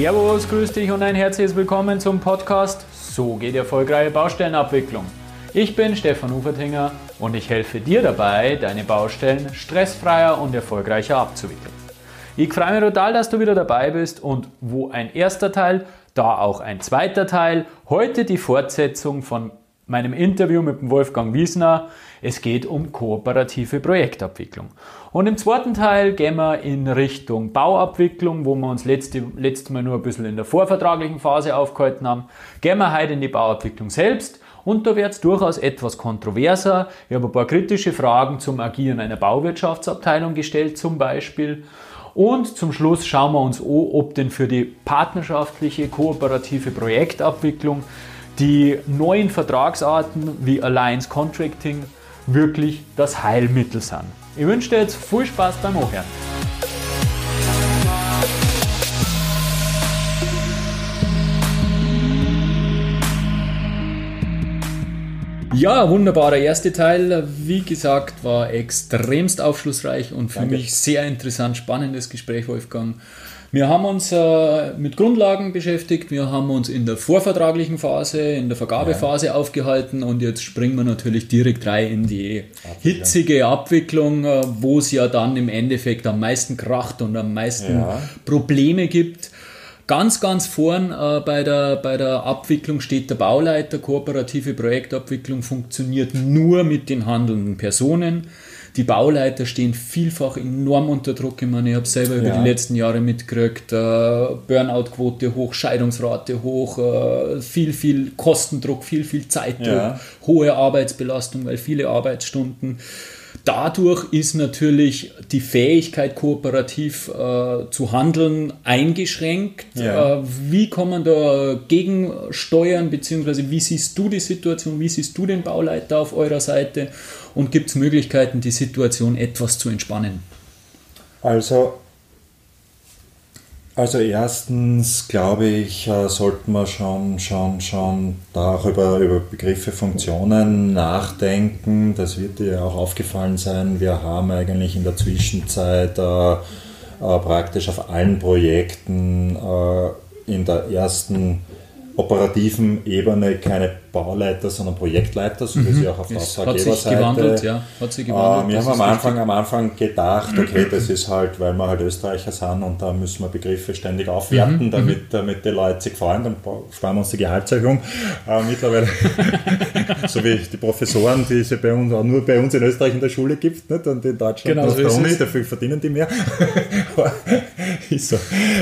Servus, grüß dich und ein herzliches Willkommen zum Podcast So geht erfolgreiche Baustellenabwicklung. Ich bin Stefan Ufertinger und ich helfe dir dabei, deine Baustellen stressfreier und erfolgreicher abzuwickeln. Ich freue mich total, dass du wieder dabei bist und wo ein erster Teil, da auch ein zweiter Teil. Heute die Fortsetzung von meinem Interview mit dem Wolfgang Wiesner. Es geht um kooperative Projektabwicklung. Und im zweiten Teil gehen wir in Richtung Bauabwicklung, wo wir uns letzte, letztes Mal nur ein bisschen in der vorvertraglichen Phase aufgehalten haben. Gehen wir heute in die Bauabwicklung selbst. Und da wird es durchaus etwas kontroverser. Ich habe ein paar kritische Fragen zum Agieren einer Bauwirtschaftsabteilung gestellt zum Beispiel. Und zum Schluss schauen wir uns an, ob denn für die partnerschaftliche, kooperative Projektabwicklung die neuen Vertragsarten wie Alliance Contracting wirklich das Heilmittel sind. Ich wünsche dir jetzt viel Spaß beim Anhören. Ja, wunderbar. Der erste Teil, wie gesagt, war extremst aufschlussreich und für Danke. mich sehr interessant, spannendes Gespräch, Wolfgang. Wir haben uns äh, mit Grundlagen beschäftigt, wir haben uns in der vorvertraglichen Phase, in der Vergabephase ja. aufgehalten und jetzt springen wir natürlich direkt rein in die hitzige Abwicklung, äh, wo es ja dann im Endeffekt am meisten kracht und am meisten ja. Probleme gibt. Ganz, ganz vorn äh, bei, der, bei der Abwicklung steht der Bauleiter. Kooperative Projektabwicklung funktioniert nur mit den handelnden Personen. Die Bauleiter stehen vielfach enorm unter Druck. Ich meine, ich habe selber über ja. die letzten Jahre mitgekriegt, äh, Burnout-Quote hoch, Scheidungsrate hoch, äh, viel, viel Kostendruck, viel, viel Zeitdruck, ja. hohe Arbeitsbelastung, weil viele Arbeitsstunden. Dadurch ist natürlich die Fähigkeit, kooperativ äh, zu handeln, eingeschränkt. Ja. Äh, wie kann man da gegensteuern, beziehungsweise wie siehst du die Situation, wie siehst du den Bauleiter auf eurer Seite und gibt es Möglichkeiten, die Situation etwas zu entspannen? Also also erstens glaube ich, äh, sollten wir schon, schon, schon da auch über, über Begriffe, Funktionen nachdenken. Das wird dir auch aufgefallen sein. Wir haben eigentlich in der Zwischenzeit äh, äh, praktisch auf allen Projekten äh, in der ersten operativen Ebene keine Bauleiter, sondern Projektleiter, so wie mhm. sie auch auf der Auftraggeberseite. Hat sich gewandelt, ja. Hat sich gewandelt. Äh, wir haben am Anfang, am Anfang gedacht, okay, das ist halt, weil wir halt Österreicher sind und da müssen wir Begriffe ständig aufwerten, mhm. damit, mhm. damit die Leute sich freuen, dann sparen wir uns die Gehaltserhöhung. Äh, mittlerweile, so wie die Professoren, die es bei uns auch nur bei uns in Österreich in der Schule gibt, nicht? und in Deutschland genau, so bei uns, dafür verdienen die mehr. ist so.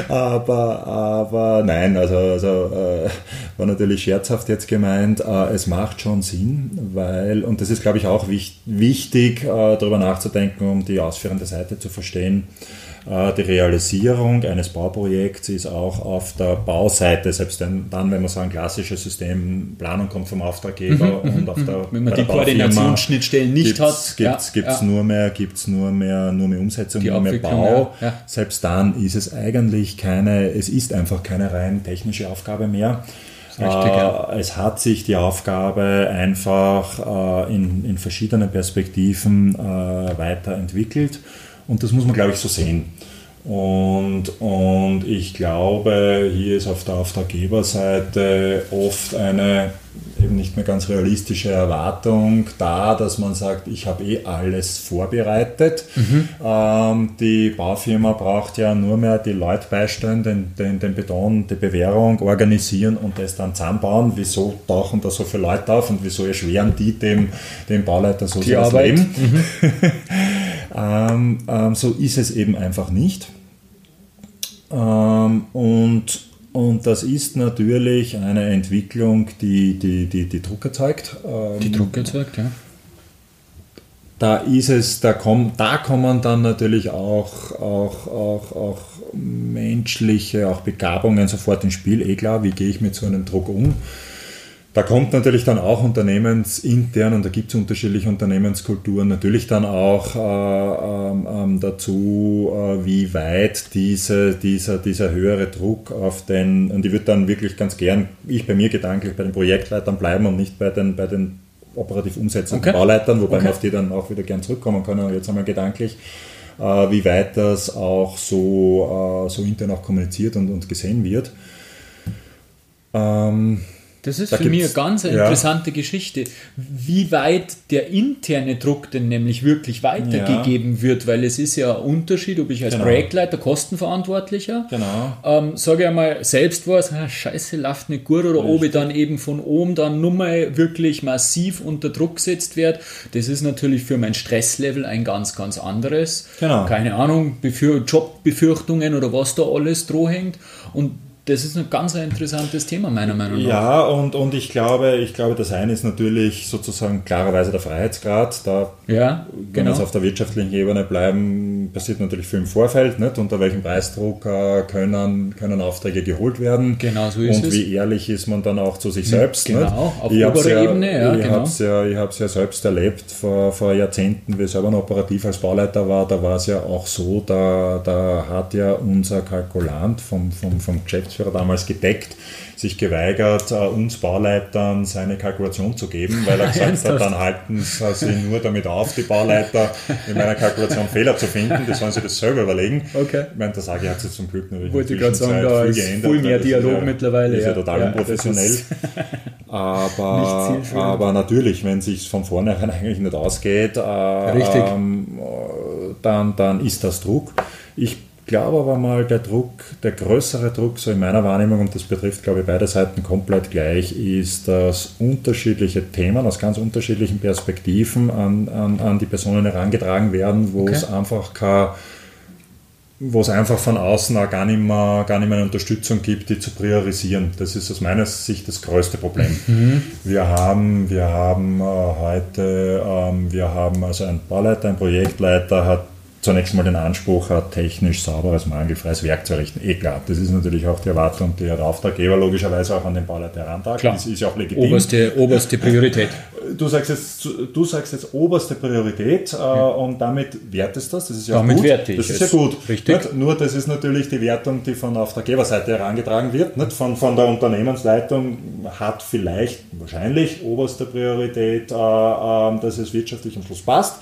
Aber, aber nein, also, also äh, war natürlich scherzhaft jetzt gemeint. Äh, es macht schon Sinn, weil, und das ist, glaube ich, auch wichtig, äh, darüber nachzudenken, um die ausführende Seite zu verstehen. Äh, die Realisierung eines Bauprojekts ist auch auf der Bauseite, selbst dann, wenn man so ein klassisches System, Planung kommt vom Auftraggeber mhm, und mhm, auf der, wenn man die Koordinationsschnittstellen nicht hat, gibt es ja, ja. nur mehr, gibt's nur mehr, nur mehr Umsetzung, die nur mehr Bau. Ja, selbst dann ist es eigentlich keine, es ist einfach keine rein technische Aufgabe mehr. Richtig, ja. Äh, es hat sich die Aufgabe einfach äh, in, in verschiedenen Perspektiven weiterentwickelt. Und das muss man, glaube ich, so sehen. Und, und ich glaube, hier ist auf der Auftraggeberseite oft eine eben nicht mehr ganz realistische Erwartung da, dass man sagt, ich habe eh alles vorbereitet. Mhm. Ähm, die Baufirma braucht ja nur mehr die Leute beistellen, den, den, den Beton, die Bewährung organisieren und das dann zusammenbauen. Wieso tauchen da so viele Leute auf und wieso erschweren die dem, dem Bauleiter so die das Arbeit. Leben? Mhm. ähm, ähm, so ist es eben einfach nicht. Ähm, und und das ist natürlich eine Entwicklung, die, die, die, die Druck erzeugt. Ähm, die Druck erzeugt, ja. Da ist es, da, komm, da kommen dann natürlich auch, auch, auch, auch menschliche, auch Begabungen sofort ins Spiel. Eh klar, wie gehe ich mit so einem Druck um? Da kommt natürlich dann auch unternehmensintern, und da gibt es unterschiedliche Unternehmenskulturen, natürlich dann auch äh, ähm, ähm, dazu, äh, wie weit diese, dieser, dieser höhere Druck auf den, und ich würde dann wirklich ganz gern, ich bei mir gedanklich bei den Projektleitern bleiben und nicht bei den, bei den operativ umsetzenden okay. Bauleitern, wobei okay. man auf die dann auch wieder gern zurückkommen kann, jetzt einmal gedanklich. äh, wie weit das auch so, äh, so intern auch kommuniziert und, und gesehen wird. Ähm, das ist da für mich eine ganz ja. interessante Geschichte, wie weit der interne Druck denn nämlich wirklich weitergegeben ja. wird, weil es ist ja ein Unterschied, ob ich als genau. Projektleiter, Kostenverantwortlicher, genau. ähm, sage ich einmal, selbst was, ah, scheiße, läuft nicht gut, oder Richtig. ob ich dann eben von oben dann nur mal wirklich massiv unter Druck gesetzt werde, das ist natürlich für mein Stresslevel ein ganz, ganz anderes. Genau. Keine Ahnung, Befür Jobbefürchtungen oder was da alles drohhängt und das ist ein ganz interessantes Thema, meiner Meinung nach. Ja, und, und ich, glaube, ich glaube, das eine ist natürlich sozusagen klarerweise der Freiheitsgrad. Da, ja, wenn genau. wir jetzt auf der wirtschaftlichen Ebene bleiben, passiert natürlich viel im Vorfeld. Nicht? Unter welchem Preisdruck können, können Aufträge geholt werden? Genau, so ist und es. wie ehrlich ist man dann auch zu sich selbst? Genau, nicht? auf ich oberer ja, Ebene. Ja, ich genau. habe es ja, ja selbst erlebt vor, vor Jahrzehnten, wie ich selber noch operativ als Bauleiter war. Da war es ja auch so, da, da hat ja unser Kalkulant vom, vom, vom Geschäftsführer Geschäftsführer damals gedeckt, sich geweigert, äh, uns Bauleitern seine Kalkulation zu geben, weil er gesagt hat, dann halten sie nur damit auf, die Bauleiter in meiner Kalkulation Fehler zu finden, die sollen sie das selber überlegen. Okay. Ich meine, das AG hat sich zum Glück natürlich Wollte ich gerade sagen, da ist geändert, viel mehr Dialog ja, mittlerweile. Ist ja, total ja, unprofessionell. aber, aber natürlich, wenn es sich von vornherein eigentlich nicht ausgeht, äh, ähm, dann, dann ist das Druck. Ich glaube aber mal, der Druck, der größere Druck, so in meiner Wahrnehmung, und das betrifft, glaube ich, beide Seiten komplett gleich, ist, dass unterschiedliche Themen aus ganz unterschiedlichen Perspektiven an, an, an die Personen herangetragen werden, wo okay. es einfach kein wo es einfach von außen auch gar nicht, mehr, gar nicht mehr eine Unterstützung gibt, die zu priorisieren. Das ist aus meiner Sicht das größte Problem. Mhm. Wir haben, wir haben äh, heute, ähm, wir haben also einen Bauleiter, ein Projektleiter hat zunächst mal den Anspruch hat, technisch sauberes, mangelfreies Werk zu errichten. Eh klar, das ist natürlich auch die Erwartung, die der Auftraggeber logischerweise auch an den Bauleiter herantragt. Das ist ja auch legitim. Oberste, oberste Priorität. Du sagst jetzt, du sagst jetzt oberste Priorität äh, ja. und damit wertest das. Das ist ja damit gut. Werte ich das ist ja gut. Richtig. Nicht? Nur das ist natürlich die Wertung, die von Auftraggeberseite herangetragen wird. Nicht? Von, von der Unternehmensleitung hat vielleicht, wahrscheinlich oberste Priorität, äh, äh, dass es wirtschaftlich am Schluss passt.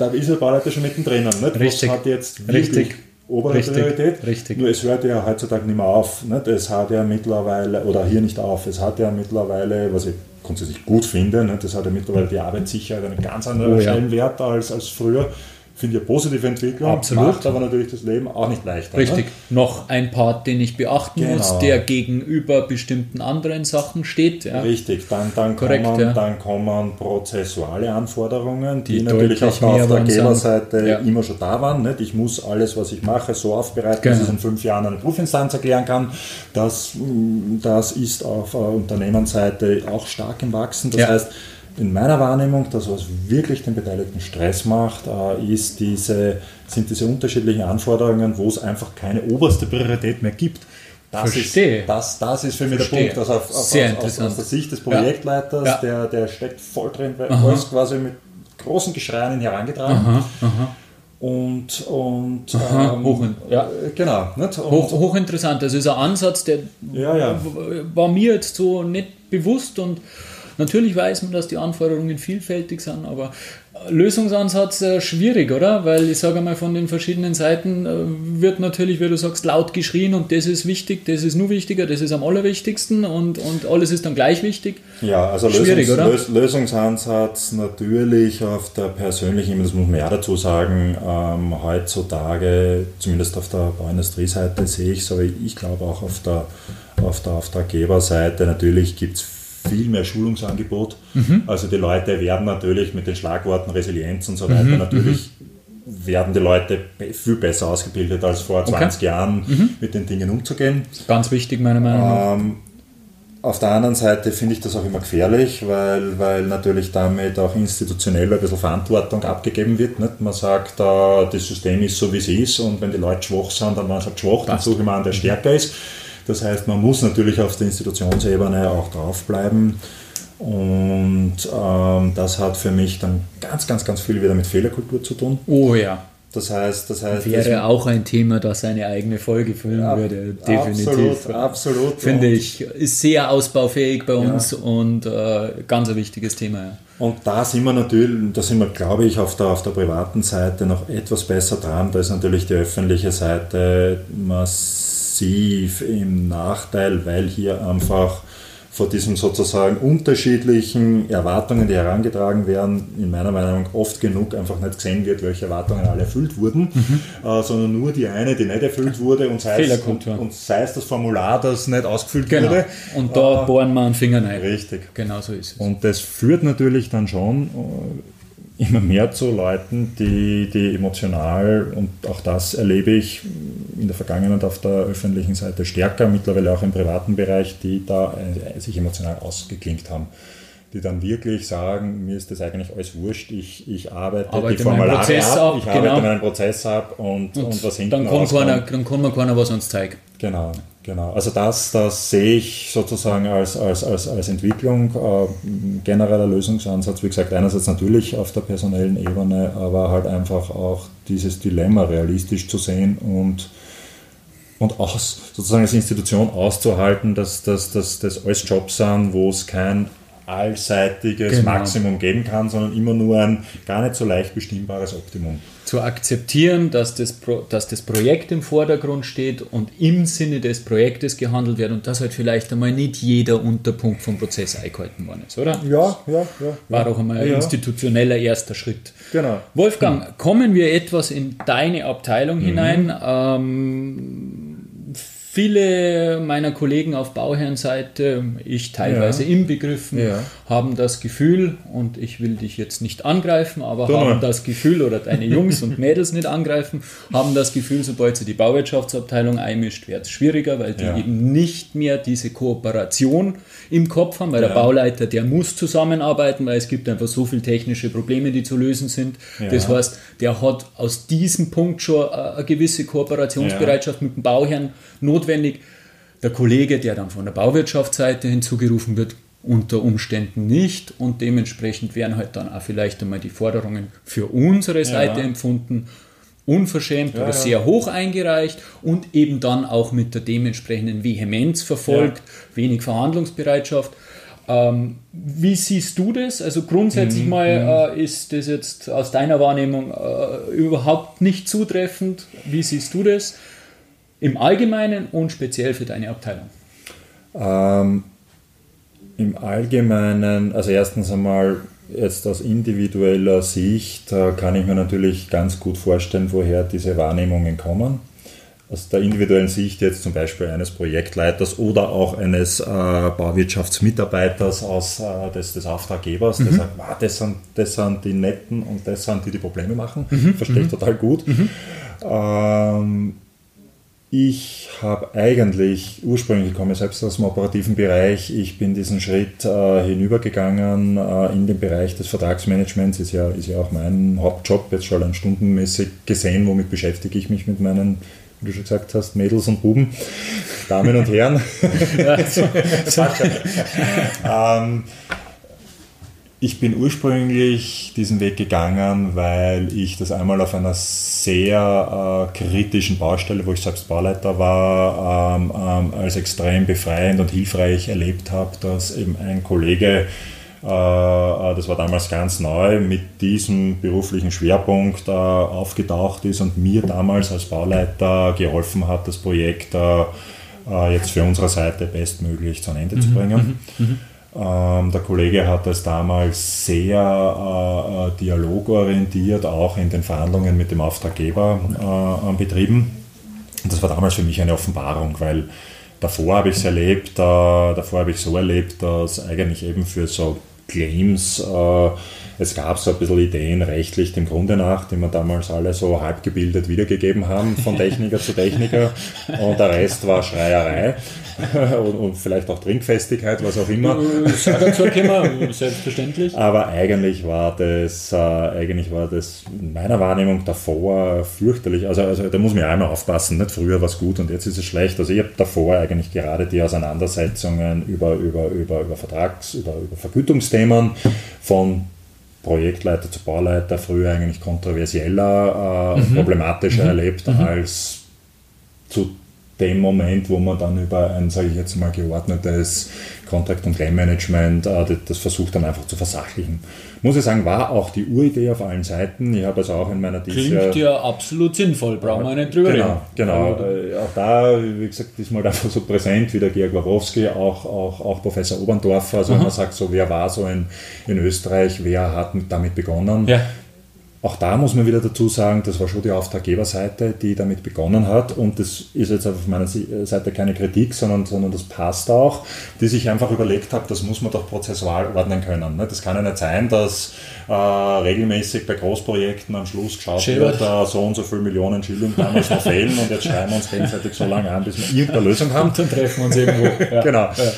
Da ist der Bauleiter schon mittendrin. Nicht? Richtig. Was hat jetzt Richtig. obere Richtig. Priorität? Richtig. Nur es hört ja heutzutage nicht mehr auf. Nicht? Es hat ja mittlerweile, oder hier nicht auf, es hat ja mittlerweile, was ich grundsätzlich gut finde, nicht? es hat ja mittlerweile die Arbeitssicherheit einen ganz anderen oh, Stellenwert ja. als, als früher finde ich eine positive Entwicklung. Absolut. Macht aber natürlich das Leben auch nicht leichter. Ne? Richtig. Ne? Noch ein Part, den ich beachten genau. muss, der gegenüber bestimmten anderen Sachen steht. Ja. Richtig. Dann, dann, Korrekt, kommen, ja. dann kommen prozessuale Anforderungen, die, die natürlich auf der Auftraggeberseite ja. immer schon da waren. Nicht? Ich muss alles, was ich mache, so aufbereiten, genau. dass ich in fünf Jahren eine Prüfinstanz erklären kann. Das, das ist auf Unternehmensseite auch stark im Wachsen. Das heißt, in meiner Wahrnehmung, das, was wirklich den Beteiligten Stress macht, äh, ist diese, sind diese unterschiedlichen Anforderungen, wo es einfach keine oberste Priorität mehr gibt. Das Verstehe. Ist, das, das ist für mich Verstehe. der Punkt. Also auf, auf, Sehr aus, aus, der Sicht des Projektleiters, ja. Der, der steckt voll drin, weil alles quasi mit großen Geschreien herangetragen. Aha, aha. Und, und aha, ähm, hoch, ja. genau. Nicht? Und hoch, hochinteressant. Das ist ein Ansatz, der ja, ja. war mir jetzt so nicht bewusst und Natürlich weiß man, dass die Anforderungen vielfältig sind, aber Lösungsansatz äh, schwierig, oder? Weil ich sage mal, von den verschiedenen Seiten äh, wird natürlich, wie du sagst, laut geschrien und das ist wichtig, das ist nur wichtiger, das ist am allerwichtigsten und, und alles ist dann gleich wichtig. Ja, also schwierig, Lösungs oder? Lös Lösungsansatz natürlich auf der persönlichen Ebene, das muss man ja dazu sagen, ähm, heutzutage, zumindest auf der Bauindustrieseite sehe ich es, aber ich glaube auch auf der, auf der Auftraggeberseite, natürlich gibt es viel mehr Schulungsangebot. Mhm. Also die Leute werden natürlich mit den Schlagworten Resilienz und so weiter mhm. natürlich mhm. werden die Leute viel besser ausgebildet als vor 20 okay. Jahren mhm. mit den Dingen umzugehen. Ganz wichtig, meiner Meinung nach. Ähm, auf der anderen Seite finde ich das auch immer gefährlich, weil, weil natürlich damit auch institutionell ein bisschen Verantwortung abgegeben wird. Nicht? Man sagt, äh, das System ist so, wie es ist und wenn die Leute schwach sind, dann waren sie halt schwach, dann suche ich mal einen, der stärker ist. Das heißt, man muss natürlich auf der Institutionsebene auch draufbleiben. Und ähm, das hat für mich dann ganz, ganz, ganz viel wieder mit Fehlerkultur zu tun. Oh ja. Das heißt, das heißt. Wäre das, auch ein Thema, das eine eigene Folge füllen ja, würde. Definitiv. Absolut, absolut. Finde ich, ist sehr ausbaufähig bei uns ja. und äh, ganz ein wichtiges Thema. Ja. Und da sind wir natürlich, da sind wir, glaube ich, auf der, auf der privaten Seite noch etwas besser dran. Da ist natürlich die öffentliche Seite massiv im Nachteil, weil hier einfach vor diesen sozusagen unterschiedlichen Erwartungen, die herangetragen werden, in meiner Meinung oft genug einfach nicht gesehen wird, welche Erwartungen alle erfüllt wurden, mhm. äh, sondern nur die eine, die nicht erfüllt wurde und sei, es, und, und sei es das Formular, das nicht ausgefüllt genau. wurde. Und da äh, bohren wir einen Finger rein. Richtig. Genau so ist es. Und das führt natürlich dann schon äh, immer mehr zu Leuten, die, die emotional, und auch das erlebe ich in der Vergangenheit auf der öffentlichen Seite stärker, mittlerweile auch im privaten Bereich, die da äh, sich emotional ausgeklinkt haben. Die dann wirklich sagen, mir ist das eigentlich alles wurscht, ich, ich arbeite, arbeite die Formulare ab, ab, ich genau. arbeite meinen Prozess ab und, und, und was hinten dann kann, keiner, dann kann mir keiner was uns zeigen. Genau. Genau, also das, das sehe ich sozusagen als, als, als, als Entwicklung, äh, genereller Lösungsansatz, wie gesagt, einerseits natürlich auf der personellen Ebene, aber halt einfach auch dieses Dilemma realistisch zu sehen und, und aus, sozusagen als Institution auszuhalten, dass das alles Jobs sind, wo es kein allseitiges genau. Maximum geben kann, sondern immer nur ein gar nicht so leicht bestimmbares Optimum. Zu akzeptieren, dass das, Pro, dass das Projekt im Vordergrund steht und im Sinne des Projektes gehandelt wird und dass halt vielleicht einmal nicht jeder Unterpunkt vom Prozess eingehalten worden ist, oder? Ja, ja, ja. War doch einmal ein ja. institutioneller erster Schritt. Genau. Wolfgang, hm. kommen wir etwas in deine Abteilung mhm. hinein. Ähm, Viele meiner Kollegen auf Bauherrenseite, ich teilweise ja. inbegriffen, ja. haben das Gefühl, und ich will dich jetzt nicht angreifen, aber Doch. haben das Gefühl, oder deine Jungs und Mädels nicht angreifen, haben das Gefühl, sobald sie die Bauwirtschaftsabteilung einmischt, wird es schwieriger, weil die ja. eben nicht mehr diese Kooperation im Kopf haben, weil der Bauleiter, der muss zusammenarbeiten, weil es gibt einfach so viele technische Probleme, die zu lösen sind. Das heißt, der hat aus diesem Punkt schon eine gewisse Kooperationsbereitschaft mit dem Bauherrn notwendig. Der Kollege, der dann von der Bauwirtschaftsseite hinzugerufen wird, unter Umständen nicht und dementsprechend werden halt dann auch vielleicht einmal die Forderungen für unsere Seite ja. empfunden unverschämt ja, oder sehr hoch eingereicht und eben dann auch mit der dementsprechenden Vehemenz verfolgt, ja. wenig Verhandlungsbereitschaft. Ähm, wie siehst du das? Also grundsätzlich mhm. mal mhm. äh, ist das jetzt aus deiner Wahrnehmung äh, überhaupt nicht zutreffend. Wie siehst du das? Im Allgemeinen und speziell für deine Abteilung? Ähm, Im Allgemeinen, also erstens einmal jetzt aus individueller Sicht äh, kann ich mir natürlich ganz gut vorstellen, woher diese Wahrnehmungen kommen. Aus der individuellen Sicht jetzt zum Beispiel eines Projektleiters oder auch eines äh, Bauwirtschaftsmitarbeiters aus, äh, des, des Auftraggebers, mhm. der sagt, wow, das, sind, das sind die Netten und das sind die, die Probleme machen. Mhm. Verstehe ich mhm. total gut. Mhm. Ähm, ich habe eigentlich, ursprünglich ich komme selbst aus dem operativen Bereich, ich bin diesen Schritt äh, hinübergegangen äh, in den Bereich des Vertragsmanagements, ist ja, ist ja auch mein Hauptjob, jetzt schon ein stundenmäßig gesehen, womit beschäftige ich mich mit meinen, wie du schon gesagt hast, Mädels und Buben, Damen und Herren. ähm, ich bin ursprünglich diesen Weg gegangen, weil ich das einmal auf einer sehr äh, kritischen Baustelle, wo ich selbst Bauleiter war, ähm, ähm, als extrem befreiend und hilfreich erlebt habe, dass eben ein Kollege, äh, äh, das war damals ganz neu, mit diesem beruflichen Schwerpunkt äh, aufgetaucht ist und mir damals als Bauleiter geholfen hat, das Projekt äh, äh, jetzt für unsere Seite bestmöglich zu Ende mhm. zu bringen. Mhm. Ähm, der Kollege hat das damals sehr äh, äh, dialogorientiert, auch in den Verhandlungen mit dem Auftraggeber äh, betrieben. Und das war damals für mich eine Offenbarung, weil davor habe ich es erlebt, äh, davor habe ich so erlebt, dass eigentlich eben für so Claims äh, es gab so ein bisschen Ideen rechtlich dem Grunde nach, die wir damals alle so halbgebildet wiedergegeben haben, von Techniker zu Techniker. Und der Rest war Schreierei und, und, vielleicht auch Trinkfestigkeit, was auch immer. dazu kommen, selbstverständlich. Aber eigentlich war das, äh, eigentlich war das in meiner Wahrnehmung davor fürchterlich. Also, also da muss man ja einmal aufpassen, nicht früher war es gut und jetzt ist es schlecht. Also ich habe davor eigentlich gerade die Auseinandersetzungen über, über, über, über Vertrags-, über, über Vergütungsthemen von Projektleiter zu Bauleiter früher eigentlich kontroversieller, äh, mhm. problematischer mhm. erlebt mhm. als zu dem Moment, wo man dann über ein, sage ich jetzt mal, geordnetes Contract- und Claim-Management äh, das versucht dann einfach zu versachlichen. Muss ich sagen, war auch die Uridee auf allen Seiten. Ich habe es auch in meiner Klingt Klingt ja absolut sinnvoll, brauchen wir nicht drüber genau. Genau, äh, auch da, wie gesagt, ist mal einfach so präsent wie der Georg Warowski, auch, auch, auch Professor Oberndorfer. Also, wenn man sagt, so, wer war so in, in Österreich, wer hat damit begonnen? Ja. Auch da muss man wieder dazu sagen, das war schon die Auftraggeberseite, die damit begonnen hat. Und das ist jetzt auf meiner Seite keine Kritik, sondern, sondern das passt auch, die sich einfach überlegt hat, das muss man doch prozessual ordnen können. Ne? Das kann ja nicht sein, dass äh, regelmäßig bei Großprojekten am Schluss geschaut wird, äh, so und so viele Millionen Schilling damals noch fehlen und jetzt schreiben wir uns gegenseitig so lange an, bis wir irgendeine Lösung haben. Und dann treffen wir uns irgendwo. Ja. genau. Ja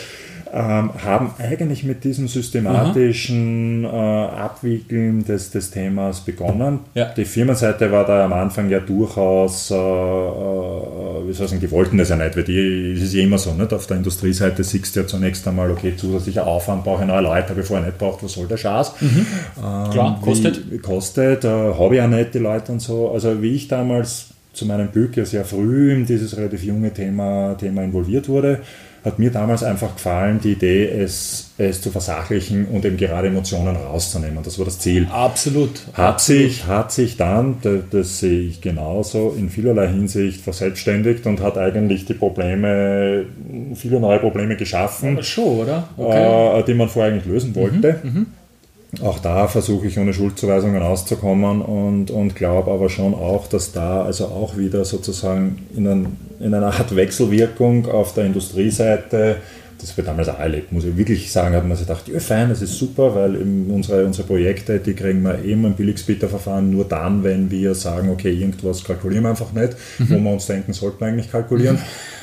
ähm, haben eigentlich mit diesem systematischen äh, Abwickeln des, des Themas begonnen. Ja. Die Firmenseite war da am Anfang ja durchaus, äh, äh, wie soll ich sagen, die wollten das ja nicht, weil die, ist ja immer so, nicht? auf der Industrieseite siehst du ja zunächst einmal, okay, zusätzlicher Aufwand, brauche ich neue Leute, bevor ich nicht braucht, was soll der Schaß? Mhm. Ähm, Klar, kostet. Wie, kostet, äh, habe ich ja nicht die Leute und so. Also wie ich damals zu meinem Glück ja sehr früh in dieses relativ junge Thema, Thema involviert wurde, hat mir damals einfach gefallen, die Idee, es, es zu versachlichen und eben gerade Emotionen rauszunehmen. Das war das Ziel. Absolut. Hat sich, hat sich dann, das, sehe ich genauso, in vielerlei Hinsicht verselbstständigt und hat eigentlich die Probleme, viele neue Probleme geschaffen. Aber schon, oder? Okay. Äh, die man vorher eigentlich lösen wollte. Mhm, mhm. Auch da versuche ich ohne Schuldzuweisungen auszukommen und, und glaube aber schon auch, dass da also auch wieder sozusagen in, ein, in einer Art Wechselwirkung auf der Industrieseite, das wird damals auch erlebt, muss ich wirklich sagen, hat man sich gedacht, ja fein, das ist super, weil unsere, unsere Projekte, die kriegen wir eben im Billigsbieterverfahren nur dann, wenn wir sagen, okay, irgendwas kalkulieren wir einfach nicht, mhm. wo wir uns denken, sollten wir eigentlich kalkulieren.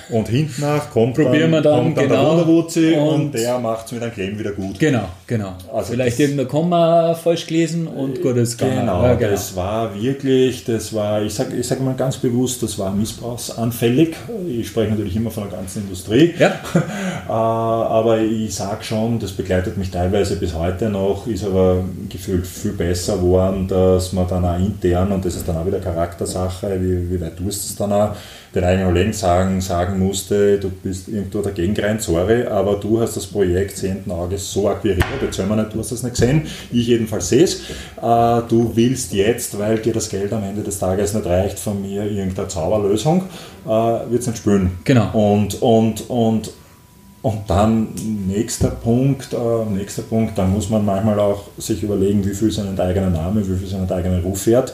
Und hinten nach kommt Probieren dann, wir dann, kommt dann genau, der Wunderwurzel und, und, der macht es mit einem Claim wieder gut. Genau, genau. Also Vielleicht irgendein Komma falsch gelesen und gut ist genau, ja, genau, das war wirklich, das war, ich sage ich sag mal ganz bewusst, das war missbrauchsanfällig. Ich spreche natürlich immer von der ganzen Industrie. Ja. Äh, aber ich sage schon, das begleitet mich teilweise bis heute noch, ist aber gefühlt viel besser geworden, dass man dann auch intern, und das ist dann auch wieder Charaktersache, wie, wie weit tust du es dann auch, den eigenen Kollegen sagen, sagen musste, du bist irgendwo dagegen gerannt, sorry, aber du hast das Projekt sehenden Auges so akquiriert, jetzt hören wir nicht, du hast das nicht gesehen, ich jedenfalls sehe es, äh, du willst jetzt, weil dir das Geld am Ende des Tages nicht reicht, von mir irgendeine Zauberlösung, äh, wird es nicht spülen. Genau. Und, und, und, und dann nächster Punkt, äh, nächster Punkt, dann muss man manchmal auch sich überlegen, wie viel seinen eigenen Name, wie viel seinen eigenen Ruf wert,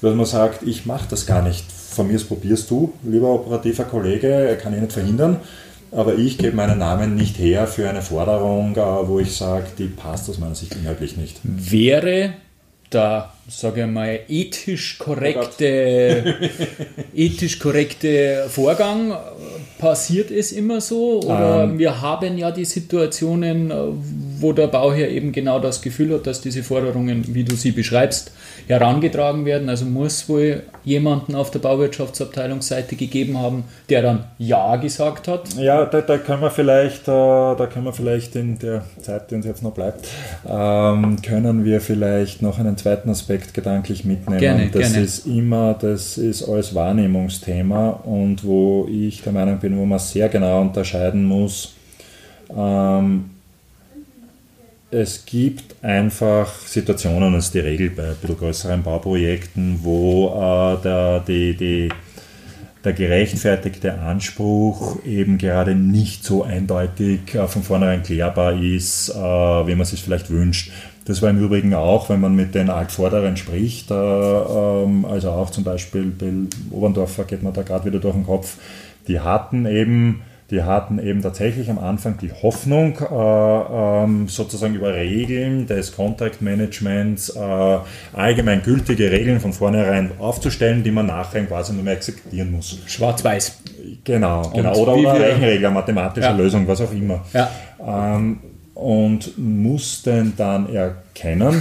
dass man sagt, ich mache das gar nicht von mir probierst du, lieber operativer Kollege, kann ich nicht verhindern, aber ich gebe meinen Namen nicht her für eine Forderung, äh, wo ich sage, die passt aus meiner Sicht inhaltlich nicht. Wäre der, sage ich mal, ethisch korrekte, ethisch korrekte Vorgang, passiert es immer so? Oder ähm, wir haben ja die Situationen, wo der Bauherr eben genau das Gefühl hat, dass diese Forderungen, wie du sie beschreibst, herangetragen werden. Also muss wohl jemanden auf der Bauwirtschaftsabteilungsseite gegeben haben, der dann Ja gesagt hat. Ja, da, da können wir vielleicht, äh, da können wir vielleicht in der Zeit, die uns jetzt noch bleibt, ähm, können wir vielleicht noch einen zweiten Aspekt gedanklich mitnehmen. Gerne, das gerne. ist immer, das ist alles Wahrnehmungsthema und wo ich der Meinung bin, wo man sehr genau unterscheiden muss. Ähm, es gibt einfach Situationen, das ist die Regel bei ein bisschen größeren Bauprojekten, wo äh, der, die, die, der gerechtfertigte Anspruch eben gerade nicht so eindeutig äh, von vornherein klärbar ist, äh, wie man sich vielleicht wünscht. Das war im Übrigen auch, wenn man mit den Altvorderen spricht, äh, ähm, also auch zum Beispiel Bill Oberndorfer geht man da gerade wieder durch den Kopf, die hatten eben die hatten eben tatsächlich am Anfang die Hoffnung, äh, ähm, sozusagen über Regeln des Contract Managements äh, allgemein gültige Regeln von vornherein aufzustellen, die man nachher quasi nur mehr exekutieren muss. Schwarz-Weiß. Genau, genau. Oder, oder Rechenregler, mathematische ja. Lösung, was auch immer. Ja. Ähm, und mussten dann erkennen,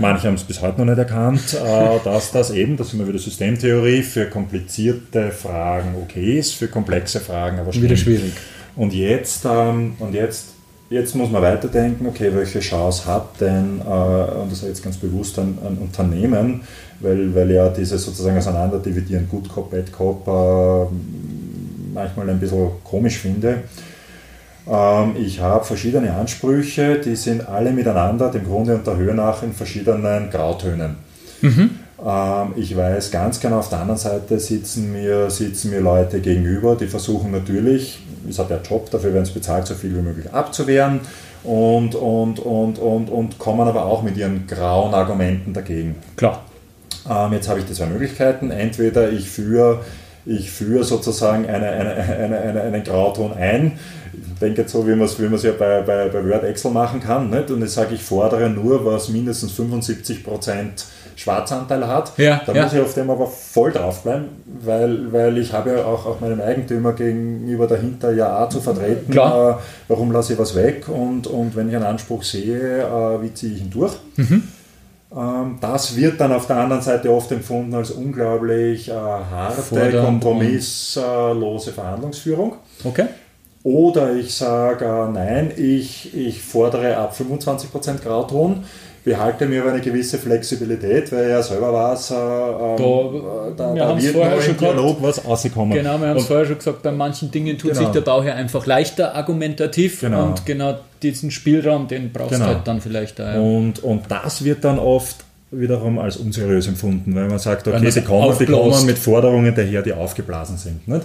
manche haben es bis heute noch nicht erkannt, äh, dass das eben, das ist immer wieder Systemtheorie, für komplizierte Fragen okay ist, für komplexe Fragen aber wieder schwierig. Und jetzt, ähm, und jetzt, jetzt muss man weiterdenken, okay, welche Chance hat denn, äh, und das ist jetzt ganz bewusst ein, ein Unternehmen, weil, weil ja diese sozusagen auseinanderdividieren, Good Cop, Bad Cop, äh, manchmal ein bisschen komisch finde. Ähm, ich habe verschiedene Ansprüche, die sind alle miteinander, dem Grunde und der Höhe nach, in verschiedenen Grautönen. Mhm. Ähm, ich weiß ganz genau, auf der anderen Seite sitzen mir, sitzen mir Leute gegenüber, die versuchen natürlich, ist halt der Job, dafür werden sie bezahlt, so viel wie möglich abzuwehren und, und, und, und, und kommen aber auch mit ihren grauen Argumenten dagegen. Klar. Ähm, jetzt habe ich die zwei Möglichkeiten. Entweder ich führe ich führe sozusagen eine, eine, eine, eine, einen Grauton ein. Ich denke jetzt so, wie man es wie ja bei, bei, bei Word Excel machen kann. Nicht? Und ich sage, ich fordere nur, was mindestens 75% Schwarzanteil hat. Ja, da ja. muss ich auf dem aber voll draufbleiben, weil, weil ich habe ja auch, auch meinem Eigentümer gegenüber dahinter ja auch zu vertreten. Äh, warum lasse ich was weg und, und wenn ich einen Anspruch sehe, äh, wie ziehe ich ihn durch. Mhm. Ähm, das wird dann auf der anderen Seite oft empfunden als unglaublich äh, harte, kompromisslose Verhandlungsführung. Okay. Oder ich sage, äh, nein, ich, ich fordere ab 25% Grauton, behalte mir aber eine gewisse Flexibilität, weil er selber weiß, äh, ähm, Da- da, wir da wird vorher schon Dialog was rauskommen. Genau, wir haben es vorher schon gesagt, bei manchen Dingen tut Genau. sich der Bauherr einfach leichter argumentativ Genau. und genau diesen Spielraum, den brauchst Genau. du halt dann vielleicht da. Ja. Und, und das wird dann oft wiederum als unseriös empfunden, weil man sagt, okay, die kommen, die kommen mit Forderungen daher, die aufgeblasen sind. Nicht?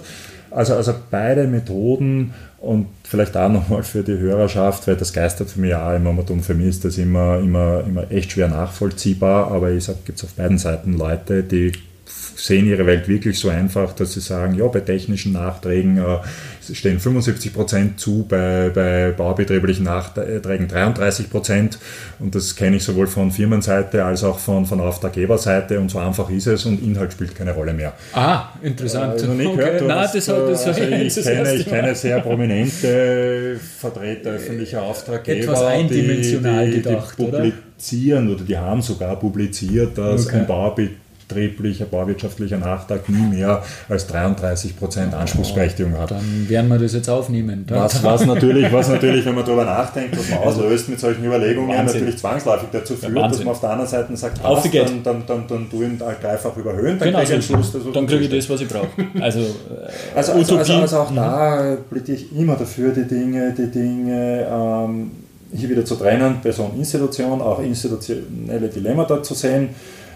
Also, also beide Methoden und vielleicht auch nochmal für die Hörerschaft, weil das geistert für mich auch immer um. Für mich ist das immer, immer, immer echt schwer nachvollziehbar, aber ich sage, gibt es auf beiden Seiten Leute, die sehen ihre Welt wirklich so einfach, dass sie sagen, ja, bei technischen Nachträgen äh, stehen 75% zu, bei, bei baubetrieblichen Nachträgen 33% und das kenne ich sowohl von Firmenseite als auch von, von Auftraggeberseite und so einfach ist es und Inhalt spielt keine Rolle mehr. Ah, interessant. Nicht okay. gehört, du Nein, hast, das, hat- das, also ich, das kenne, ich sehr prominente Vertreter öffentlicher Auftraggeber, Etwas eindimensional die, die, gedacht, die oder? publizieren oder die haben sogar publiziert, dass Okay. ein baubetrieblicher, bauwirtschaftlicher Nachtrag nie mehr als 33% Anspruchsberechtigung hat. Dann werden wir das jetzt aufnehmen. Was, was, natürlich, was natürlich, wenn man darüber nachdenkt, was man auslöst mit solchen Überlegungen, Wahnsinn. natürlich zwangsläufig dazu führt, Wahnsinn. dass man auf der anderen Seite sagt, Auf die geht. dann, dann, dann, dann tu ihn halt dreifach überhöhen, dann Genau, kriege ich Schluss. dann kriege ich das, was ich brauche. Also, äh, Also, also, also, Utopie. also auch da plädiere ich immer dafür, die Dinge, die Dinge ähm, hier wieder zu trennen, Person, Institution, auch institutionelle Dilemma dort zu sehen.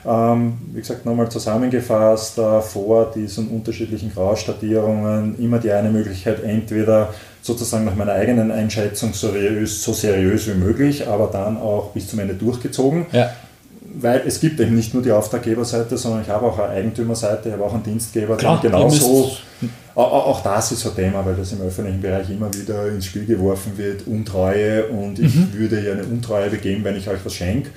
Ähm, wie gesagt, nochmal zusammengefasst, äh, vor diesen unterschiedlichen Graustattierungen immer die eine Möglichkeit, entweder sozusagen nach meiner eigenen Einschätzung so seriös, so seriös wie möglich, aber dann auch bis zum Ende durchgezogen ja, weil es gibt eben nicht nur die Auftraggeberseite, sondern ich habe auch eine Eigentümerseite, ich habe auch einen Dienstgeber, Klar, der genauso. Auch, das ist so ein Thema, weil das im öffentlichen Bereich immer wieder ins Spiel geworfen wird, Untreue und ich Mhm. würde ja eine Untreue begehen, wenn ich euch was schenke.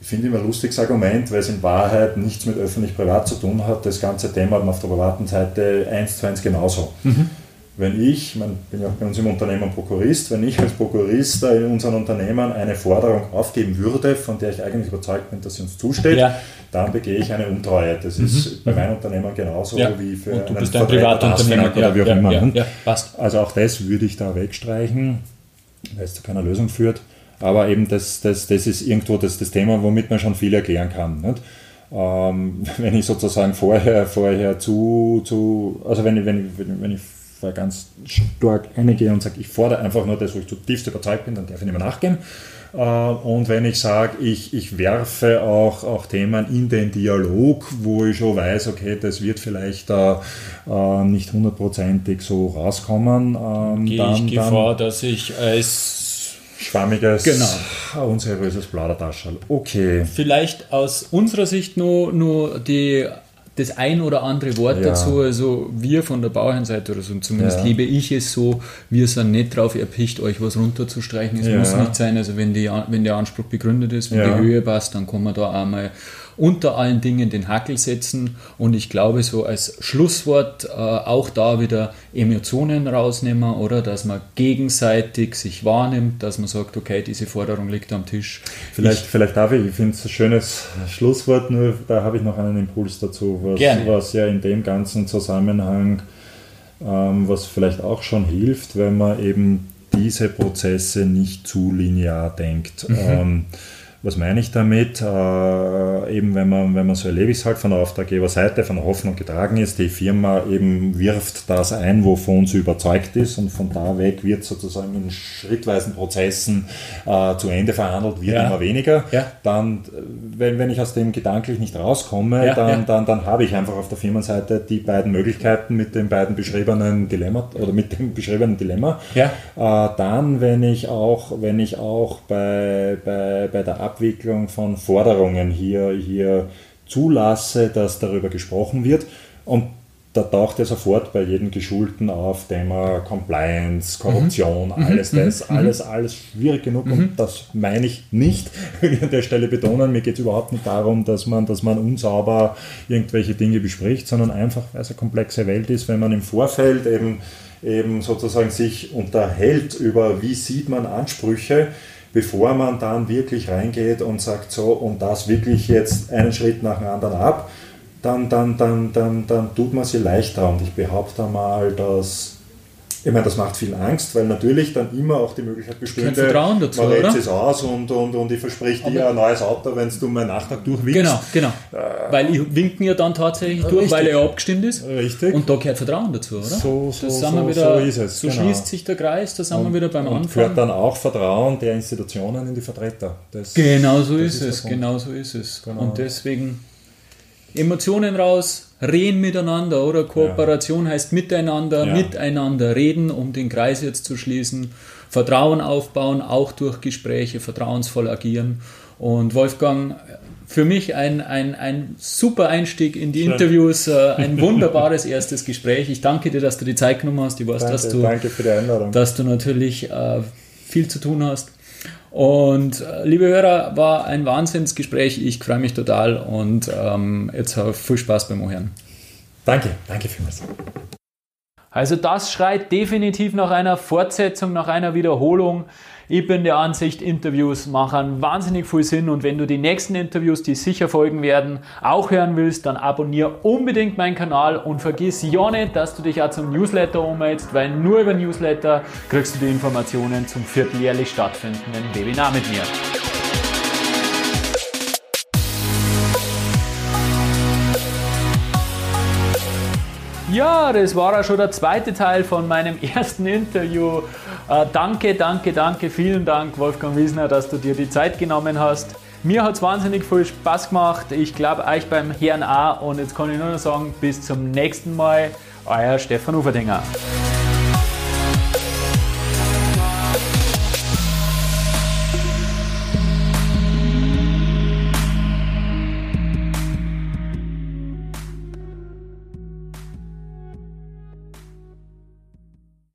Ich finde immer ein lustiges Argument, weil es in Wahrheit nichts mit öffentlich-privat zu tun hat. Das ganze Thema hat man auf der privaten Seite eins zu eins genauso. Mhm. Wenn ich, ich bin ja auch bei uns im Unternehmen Prokurist, wenn ich als Prokurist in unseren Unternehmen eine Forderung aufgeben würde, von der ich eigentlich überzeugt bin, dass sie uns zusteht, Ja. Mhm. dann begehe ich eine Untreue. Das ist bei meinem Unternehmen genauso ja. wie für Und du einen bist ein. ASFINAG oder wie auch immer. ne? Also auch das würde ich da wegstreichen, weil es zu keiner Lösung führt. Aber eben das, das, das ist irgendwo das, das Thema, womit man schon viel erklären kann. Nicht? Ähm, wenn ich sozusagen vorher, vorher zu, zu also wenn ich, wenn ich, wenn ich, vorher ganz stark eingehe und sage, ich fordere einfach nur das, wo ich zutiefst überzeugt bin, dann darf ich nicht mehr nachgeben. Äh, Und wenn ich sage, ich, ich werfe auch, auch Themen in den Dialog, wo ich schon weiß, okay, das wird vielleicht äh, äh, nicht hundertprozentig so rauskommen, ähm, Gehe ich Gefahr, dass ich als schwammiges, Genau. unseriöses Plaudertaschel. Okay. vielleicht aus unserer Sicht nur, nur die, das ein oder andere Wort Ja. dazu. Also wir von der Bauherrenseite oder so, zumindest Ja. liebe ich es so, wir sind nicht drauf erpicht, euch was runterzustreichen. Es Ja. muss nicht sein, also wenn, die, wenn der Anspruch begründet ist, wenn die Höhe passt, dann kann man da einmal unter allen Dingen den Hackel setzen und ich glaube so als Schlusswort äh, auch da wieder Emotionen rausnehmen oder dass man gegenseitig sich wahrnimmt, dass man sagt, okay, diese Forderung liegt am Tisch. Vielleicht, vielleicht darf ich, ich finde es ein schönes Schlusswort, nur da habe ich noch einen Impuls dazu, was, Gerne. was ja in dem ganzen Zusammenhang, ähm, was vielleicht auch schon hilft, wenn man eben diese Prozesse nicht zu linear denkt. Mhm. Ähm, Was meine ich damit? Äh, eben wenn man, wenn man so erlebe ich es halt von der Auftraggeberseite, von der Hoffnung getragen ist, die Firma eben wirft das ein, wovon sie überzeugt ist und von da weg wird sozusagen in schrittweisen Prozessen äh, zu Ende verhandelt, wird ja. immer weniger. Ja. Dann, wenn, wenn ich aus dem gedanklich nicht rauskomme, ja, dann, dann, dann habe ich einfach auf der Firmenseite die beiden Möglichkeiten mit den beiden beschriebenen Dilemma oder mit dem beschriebenen Dilemma. Äh, dann, wenn ich auch, wenn ich auch bei, bei, bei der Abwicklung von Forderungen hier, hier zulasse, dass darüber gesprochen wird. Und da taucht ja sofort bei jedem Geschulten auf Thema Compliance, Korruption, mhm. alles mhm. das, mhm. alles, alles schwierig genug mhm. und das meine ich nicht. an der Stelle betonen, mir geht es überhaupt nicht darum, dass man, dass man unsauber irgendwelche Dinge bespricht, sondern einfach, weil es eine komplexe Welt ist, wenn man im Vorfeld eben, eben sozusagen sich unterhält über, wie sieht man Ansprüche, bevor man dann wirklich reingeht und sagt, so, und das wirklich jetzt einen Schritt nach dem anderen ab, dann, dann, dann, dann, dann tut man sie leichter. Und ich behaupte mal, dass ich meine, das macht viel Angst, weil natürlich dann immer auch die Möglichkeit besteht, Vertrauen dazu, man lädt es aus und, und, und ich verspreche dir ein neues Auto, wenn du meinen Nachtrag durchwinkst. Genau, genau. Äh, weil ich winken ja dann tatsächlich durch, richtig. weil er ja abgestimmt ist. Richtig. Und da gehört Vertrauen dazu, oder? So, so, so, wieder, so ist es. So genau. schließt sich der Kreis, da sind und, wir wieder beim Anfang. Und gehört dann auch Vertrauen der Institutionen in die Vertreter. Das, genau so ist, ist es, genau so ist es. Genau. Und deswegen Emotionen raus, reden miteinander, oder? Kooperation ja. heißt miteinander, ja. miteinander reden, um den Kreis jetzt zu schließen. Vertrauen aufbauen, auch durch Gespräche, vertrauensvoll agieren. Und Wolfgang, für mich ein, ein, ein super Einstieg in die Schön. Interviews, äh, ein wunderbares erstes Gespräch. Ich danke dir, dass du die Zeit genommen hast. Ich weiß, danke, dass du, danke für die Einladung. dass du natürlich äh, viel zu tun hast. Und äh, liebe Hörer, war ein Wahnsinnsgespräch. Ich freue mich total und ähm, jetzt viel Spaß beim Ohren. Danke, danke vielmals. Also das schreit definitiv nach einer Fortsetzung, nach einer Wiederholung. Ich bin der Ansicht, Interviews machen wahnsinnig viel Sinn und wenn du die nächsten Interviews, die sicher folgen werden, auch hören willst, dann abonniere unbedingt meinen Kanal und vergiss ja nicht, dass du dich auch zum Newsletter ummeldest, weil nur über Newsletter kriegst du die Informationen zum vierteljährlich stattfindenden Webinar mit mir. Ja, das war auch schon der zweite Teil von meinem ersten Interview. Äh, danke, danke, danke, vielen Dank, Wolfgang Wiesner, dass du dir die Zeit genommen hast. Mir hat es wahnsinnig viel Spaß gemacht. Ich glaube, euch beim Herrn A. Und jetzt kann ich nur noch sagen, bis zum nächsten Mal. Euer Stefan Uferdinger.